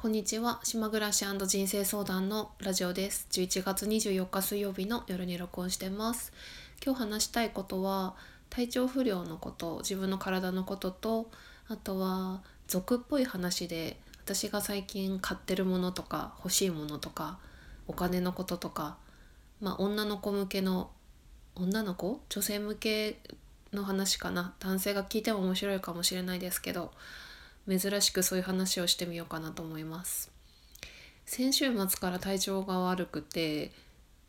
こんにちは。島暮らし人生相談のラジオです。11月24日水曜日の夜に録音してます。今日話したいことは体調不良のこと自分の体のこととあとは俗っぽい話で私が最近買ってるものとか欲しいものとかお金のこととかまあ女の子向けの女の子？女性向けの話かな。男性が聞いても面白いかもしれないですけど珍しくそういう話をしてみようかなと思います。先週末から体調が悪くて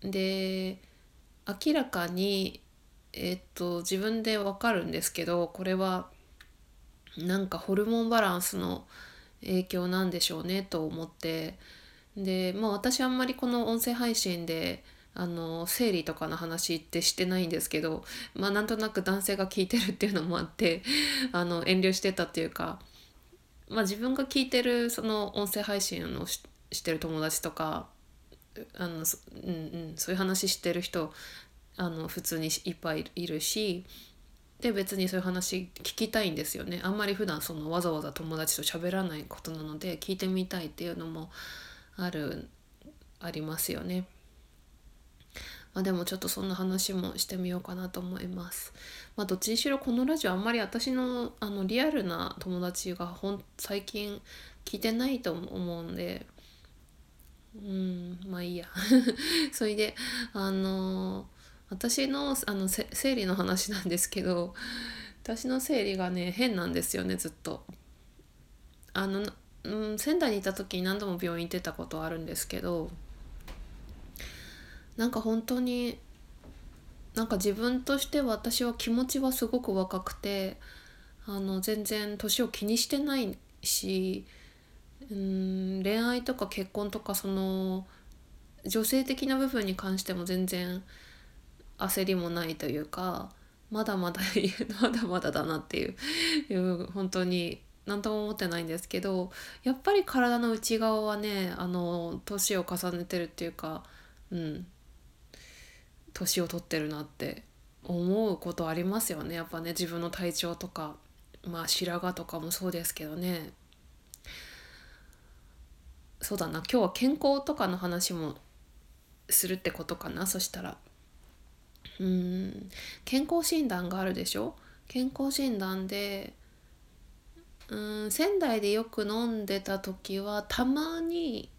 で明らかにえっと自分でわかるんですけどこれはなんかホルモンバランスの影響なんでしょうねと思ってでまあ私あんまりこの音声配信であの生理とかの話ってしてないんですけどまあなんとなく男性が聞いてるっていうのもあってあの遠慮してたっていうかまあ、自分が聞いてるその音声配信をししてる友達とかあの、うんうん、そういう話してる人あの普通にいっぱいいるしで別にそういう話聞きたいんですよねあんまり普段そのわざわざ友達と喋らないことなので聞いてみたいっていうのもあるありますよね。まあ、でもちょっとそんな話もしてみようかなと思います。まあ、どっちにしろこのラジオあんまり私のあのリアルな友達がほん最近聞いてないと思うんでうんまあいいや それであの私のあの生理の話なんですけど私の生理がね変なんですよねずっと。あのうん、仙台にいた時に何度も病院行ってたことあるんですけどなんか本当になんか自分としては私は気持ちはすごく若くてあの全然年を気にしてないしうん恋愛とか結婚とかその女性的な部分に関しても全然焦りもないというかまだまだ まだまだだなっていういう本当に何とも思ってないんですけどやっぱり体の内側はねあの年を重ねてるっていうかうん年を取ってるなって思うことありますよね。やっぱね自分の体調とかまあ白髪とかもそうですけどね。そうだな。今日は健康とかの話もするってことかな。そしたら。うん。健康診断があるでしょ？健康診断でうん仙台でよく飲んでた時はたまに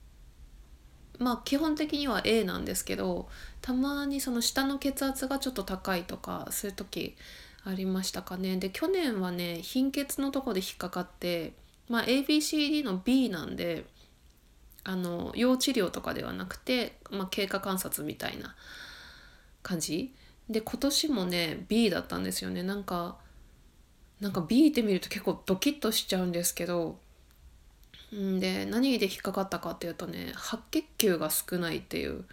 まあ基本的には A なんですけどたまにその下の血圧がちょっと高いとかそういう時ありましたかね。で去年はね貧血のとこで引っかかってまあ ABCD の B なんであの要治療とかではなくて、まあ、経過観察みたいな感じ。で今年もね B だったんですよね。なんかなんか B って見ると結構ドキッとしちゃうんですけどんで何で引っかかったかっていうとね白血球が少ないっていう。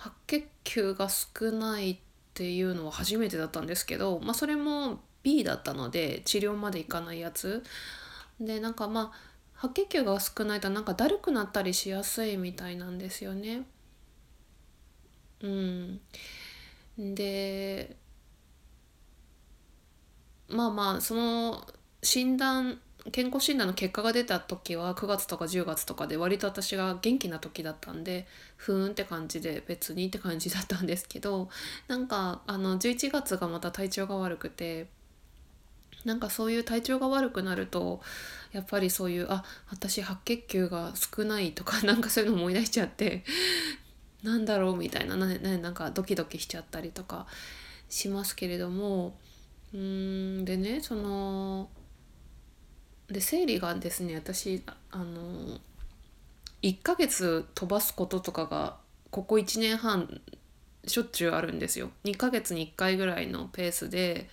白血球が少ないっていうのは初めてだったんですけど、まあ、それも B だったので治療までいかないやつ。でなんかまあ白血球が少ないとなんかだるくなったりしやすいみたいなんですよね。うん、でまあまあその診断健康診断の結果が出た時は9月とか10月とかで割と私が元気な時だったんでふーんって感じで別にって感じだったんですけどなんかあの11月がまた体調が悪くてなんかそういう体調が悪くなるとやっぱりそういうあ私白血球が少ないとか なんかそういうの思い出しちゃってなんだろうみたいなななんかドキドキしちゃったりとかしますけれどもうんでねそので生理がですね私あの1ヶ月飛ばすこととかがここ1年半しょっちゅうあるんですよ。2ヶ月に1回ぐらいのペースで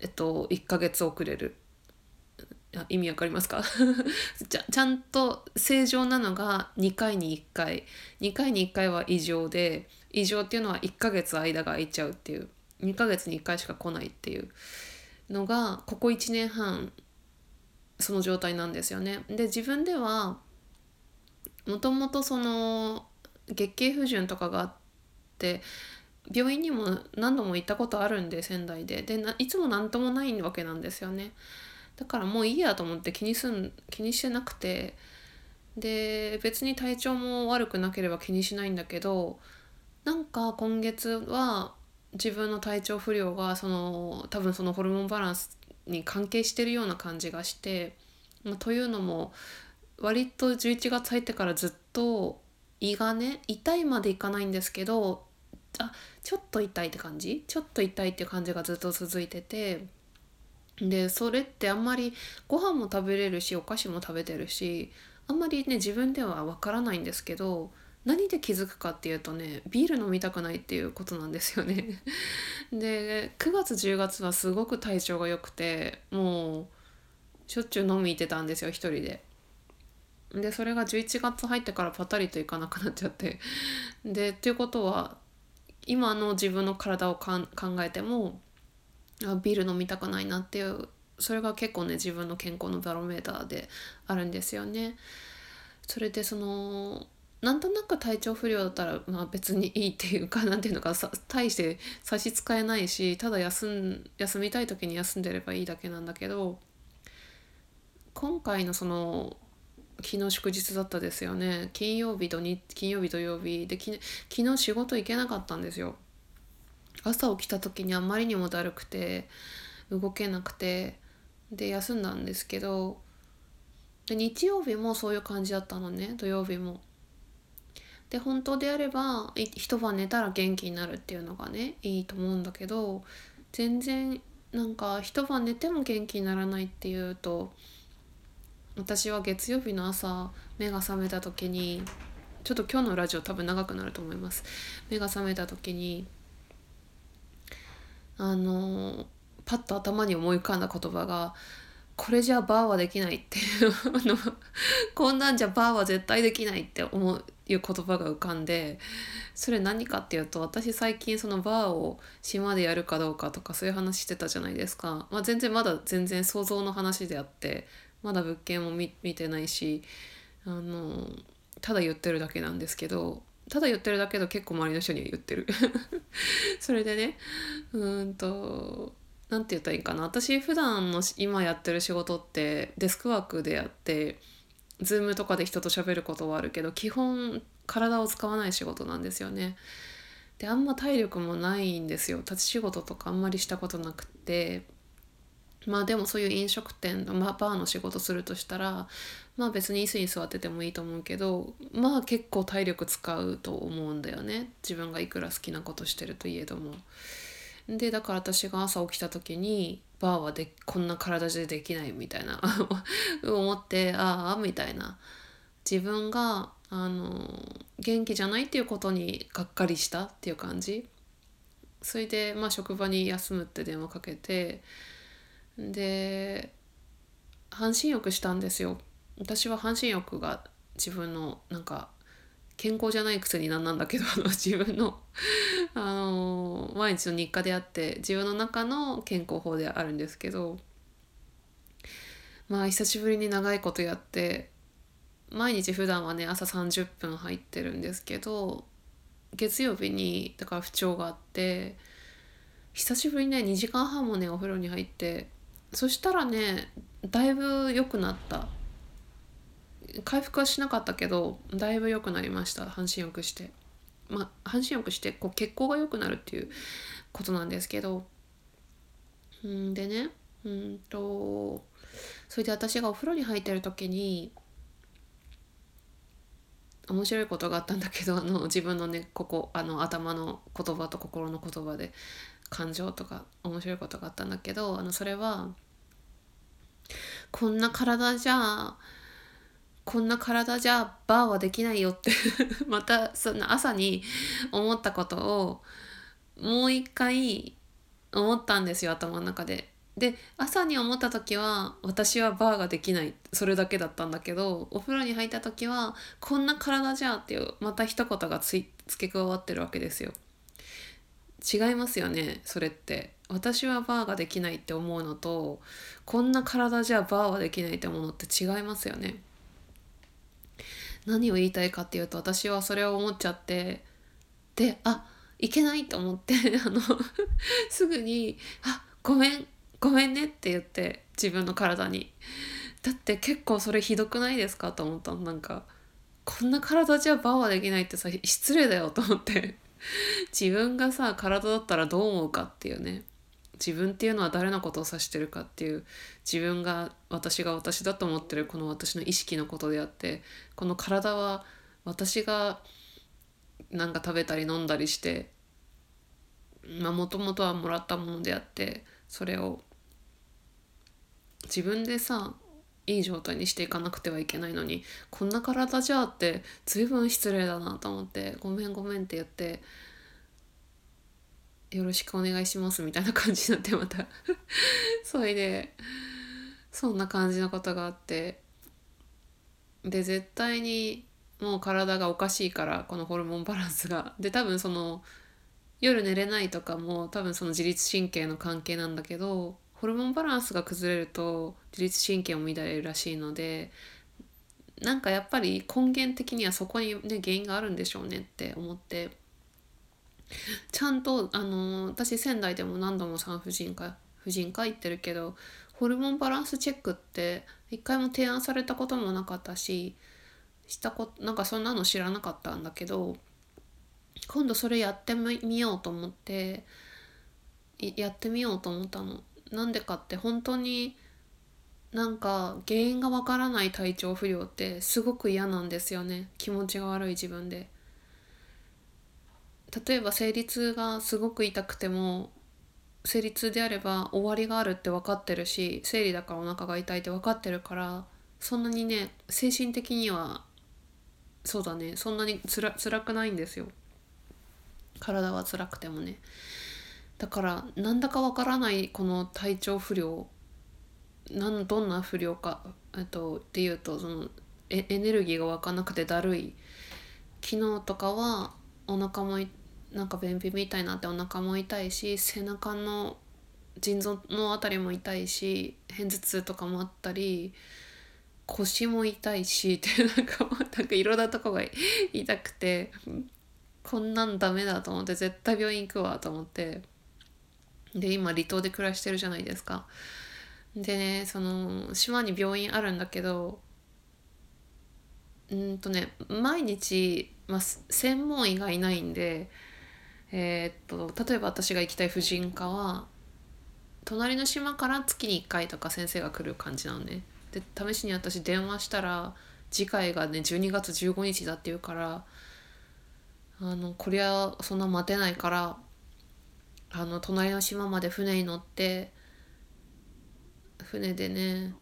えっと1ヶ月遅れる。意味わかりますか？ちゃちゃんと正常なのが2回に1回2回に1回は異常で異常っていうのは1ヶ月間が空いちゃうっていう2ヶ月に1回しか来ないっていうのがここ1年半その状態なんですよね。で自分ではもともとその月経不順とかがあって病院にも何度も行ったことあるんで仙台ででいつも何ともないわけなんですよね。だからもういいやと思って気にすん気にしてなくてで別に体調も悪くなければ気にしないんだけどなんか今月は自分の体調不良がその多分そのホルモンバランスに関係してるような感じがして、まあ、というのも割と11月入ってからずっと胃がね痛いまでいかないんですけどあちょっと痛いって感じ？ちょっと痛いって感じがずっと続いててでそれってあんまりご飯も食べれるしお菓子も食べてるしあんまりね自分ではわからないんですけど何で気づくかっていうとねビール飲みたくないっていうことなんですよねで9月10月はすごく体調が良くてもうしょっちゅう飲み行ってたんですよ一人で。でそれが11月入ってからパタリといかなくなっちゃってでっていうことは今の自分の体を考えてもあビール飲みたくないなっていうそれが結構ね自分の健康のバロメーターであるんですよね。それでそのなんとなく体調不良だったら、まあ、別にいいっていうかなんていうのかさ大して差し支えないしただ休ん休みたい時に休んでればいいだけなんだけど今回のその昨日祝日だったですよね。金曜日土日金曜日土曜日で昨日仕事行けなかったんですよ。朝起きた時にあまりにもだるくて動けなくてで休んだんですけどで日曜日もそういう感じだったのね。土曜日も。で本当であれば一晩寝たら元気になるっていうのがねいいと思うんだけど全然なんか一晩寝ても元気にならないっていうと私は月曜日の朝目が覚めた時にちょっと今日のラジオ多分長くなると思います。目が覚めた時にあのパッと頭に思い浮かんだ言葉がこれじゃバーはできないっていうこんなんじゃバーは絶対できないって思う。いう言葉が浮かんでそれ何かっていうと私最近そのバーを島でやるかどうかとかそういう話してたじゃないですか、まあ、全然まだ全然想像の話であってまだ物件も見てないしあのただ言ってるだけなんですけどただ言ってるだけど結構周りの人には言ってる。それでねうんと何て言ったらいいかな。私普段の今やってる仕事ってデスクワークでやって Zoom とかで人と喋ることはあるけど基本体を使わない仕事なんですよね。であんま体力もないんですよ立ち仕事とかあんまりしたことなくってまあでもそういう飲食店、まあ、バーの仕事するとしたらまあ別に椅子に座っててもいいと思うけどまあ結構体力使うと思うんだよね自分がいくら好きなことしてるといえども。でだから私が朝起きた時にバーはでこんな体でできないみたいな。思ってああみたいな。自分があの元気じゃないっていうことにがっかりしたっていう感じ。それでまあ職場に休むって電話かけて。で半身浴したんですよ。私は半身浴が自分のなんか健康じゃないくせになんなんだけど あの自分の あの毎日の日課であって自分の中の健康法であるんですけどまあ久しぶりに長いことやって毎日普段はね朝30分入ってるんですけど月曜日にだから不調があって久しぶりにね2時間半もねお風呂に入ってそしたらねだいぶ良くなった。回復はしなかったけどだいぶ良くなりました。半身浴して。まあ半身浴してこう血行が良くなるっていうことなんですけど。うんでねうんとそれで私がお風呂に入ってる時に面白いことがあったんだけどあの自分のねここあの頭の言葉と心の言葉で感情とか面白いことがあったんだけどあのそれはこんな体じゃこんな体じゃバーはできないよって またその朝に思ったことをもう一回思ったんですよ頭の中で。で朝に思った時は私はバーができないそれだけだったんだけどお風呂に入った時はこんな体じゃっていうまた一言が付け加わってるわけですよ。違いますよねそれって私はバーができないって思うのとこんな体じゃバーはできないって思うのって違いますよね何を言いたいかっていうと私はそれを思っちゃってであいけないと思って あの すぐに「あごめんごめんねって言って自分の体に。だって結構それひどくないですかと思ったの。なんかこんな体じゃバーはできないってさ失礼だよと思って。自分がさ体だったらどう思うかっていうね。自分っていうのは誰のことを指してるかっていう自分が私が私だと思ってるこの私の意識のことであってこの体は私がなんか食べたり飲んだりしてまあもともとはもらったものであってそれを自分でさいい状態にしていかなくてはいけないのにこんな体じゃあって随分失礼だなと思って「ごめんごめん」って言って「よろしくお願いします」みたいな感じになってまた。それでそんな感じのことがあって。で絶対にもう体がおかしいからこのホルモンバランスが。で多分その夜寝れないとかも多分その自律神経の関係なんだけどホルモンバランスが崩れると自律神経も乱れるらしいのでなんかやっぱり根源的にはそこにね原因があるんでしょうねって思って。ちゃんとあの私仙台でも何度も産婦人科婦人科行ってるけどホルモンバランスチェックって一回も提案されたこともなかったししたこなんかそんなの知らなかったんだけど今度それやってみようと思ってやってみようと思ったの。なんでかって本当になんか原因がわからない体調不良ってすごく嫌なんですよね気持ちが悪い自分で。例えば生理痛がすごく痛くても生理痛であれば終わりがあるって分かってるし生理だからお腹が痛いって分かってるからそんなにね精神的にはそうだねそんなにつら辛くないんですよ。体は辛くてもね。だからなんだかわからないこの体調不良なんどんな不良かっとっていうとそのエエネルギーが湧かなくてだるい。昨日とかはお腹もなんか便秘みたいになってお腹も痛いし背中の腎臓の辺りも痛いし片頭痛とかもあったり腰も痛いしってなんかなんかいろんなとこが痛くてこんなんダメだと思って絶対病院行くわと思ってで今離島で暮らしてるじゃないですか。でねその島に病院あるんだけどうんとね毎日、まあ、専門医がいないんでえー、っと例えば私が行きたい婦人科は隣の島から月に1回とか先生が来る感じなのね。で試しに私電話したら次回がね12月15日だって言うからあのこりゃそんな待てないからあの隣の島まで船に乗って船でね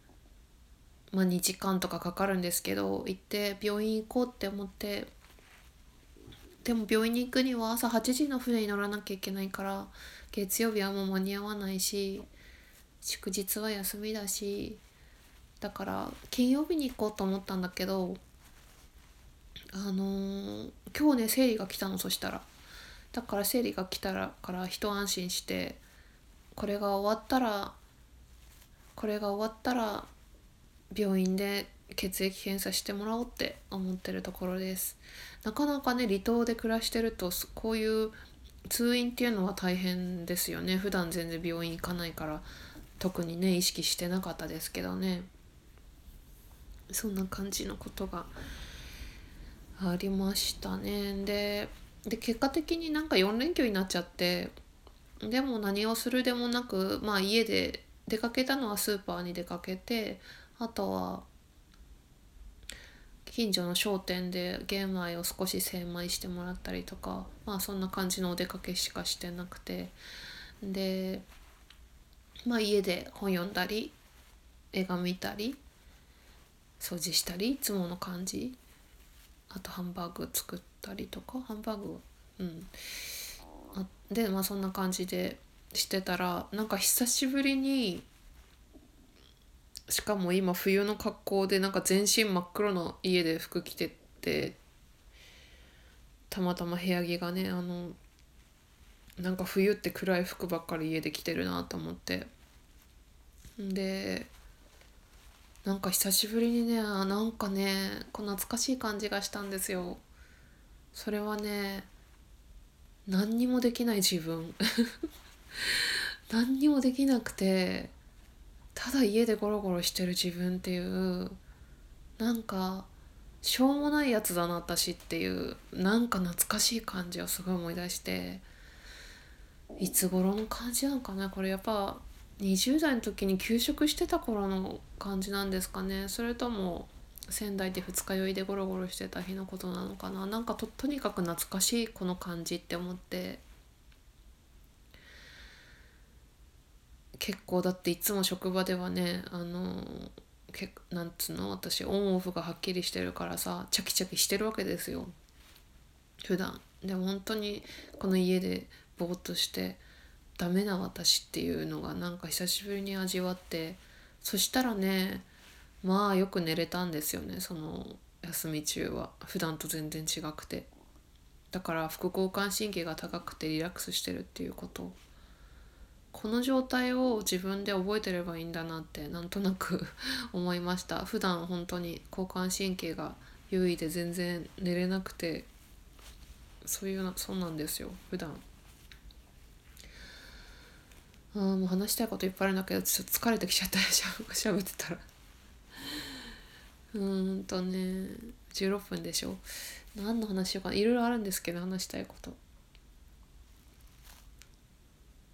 まあ2時間とかかかるんですけど行って病院行こうって思ってでも病院に行くには朝8時の船に乗らなきゃいけないから月曜日はもう間に合わないし祝日は休みだしだから金曜日に行こうと思ったんだけどあのー、今日ね生理が来たのそしたら。だから生理が来たらから一安心してこれが終わったらこれが終わったら病院で血液検査してもらおうって思ってるところです。なかなかね離島で暮らしてるとこういう通院っていうのは大変ですよね。普段全然病院行かないから特にね意識してなかったですけどね。そんな感じのことがありましたね。でで結果的になんか4連休になっちゃってでも何をするでもなくまあ家で出かけたのはスーパーに出かけてあとは近所の商店で玄米を少し精米してもらったりとかまあそんな感じのお出かけしかしてなくて。でまあ家で本読んだり映画見たり掃除したりいつもの感じ。あとハンバーグ作ったりとか。ハンバーグうん。あでまあそんな感じでしてたらなんか久しぶりにしかも今冬の格好でなんか全身真っ黒の家で服着てってたまたま部屋着がねあのなんか冬って暗い服ばっかり家で着てるなと思って。でなんか久しぶりにねなんかねこう懐かしい感じがしたんですよ。それはね何にもできない自分。何にもできなくて。ただ家でゴロゴロしてる自分っていうなんかしょうもないやつだな私っていうなんか懐かしい感じをすごい思い出していつ頃の感じなのかなこれやっぱ20代の時に休職してた頃の感じなんですかね。それとも仙台で二日酔いでゴロゴロしてた日のことなのかな。なんかととにかく懐かしいこの感じって思って。結構だっていつも職場ではねあのけなんつうの私オンオフがはっきりしてるからさチャキチャキしてるわけですよ。普段。でも本当にこの家でぼーっとしてダメな私っていうのがなんか久しぶりに味わってそしたらねまあよく寝れたんですよねその休み中は。普段と全然違くて。だから副交感神経が高くてリラックスしてるっていうこと。この状態を自分で覚えてればいいんだなってなんとなく 思いました。普段本当に交感神経が優位で全然寝れなくてそういうなそうなんですよ。普段。あもう話したいこといっぱいあるんだけどちょっと疲れてきちゃった。しゃしゃべってたら。うーんとね16分でしょ。何の話しようかな。いろいろあるんですけど話したいこと。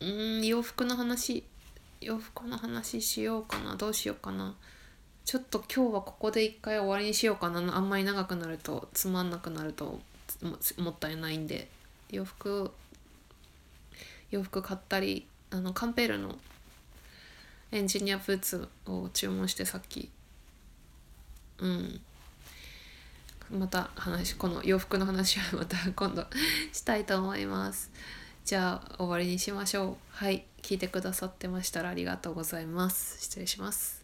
うん洋服の話洋服の話しようかなどうしようかな。ちょっと今日はここで一回終わりにしようかな。あんまり長くなるとつまんなくなるとももったいないんで。洋服洋服買ったりあのカンペールのエンジニアブーツを注文してさっき。うん。また話この洋服の話はまた今度したいと思います。じゃあ終わりにしましょう。はい。聞いてくださってましたらありがとうございます。失礼します。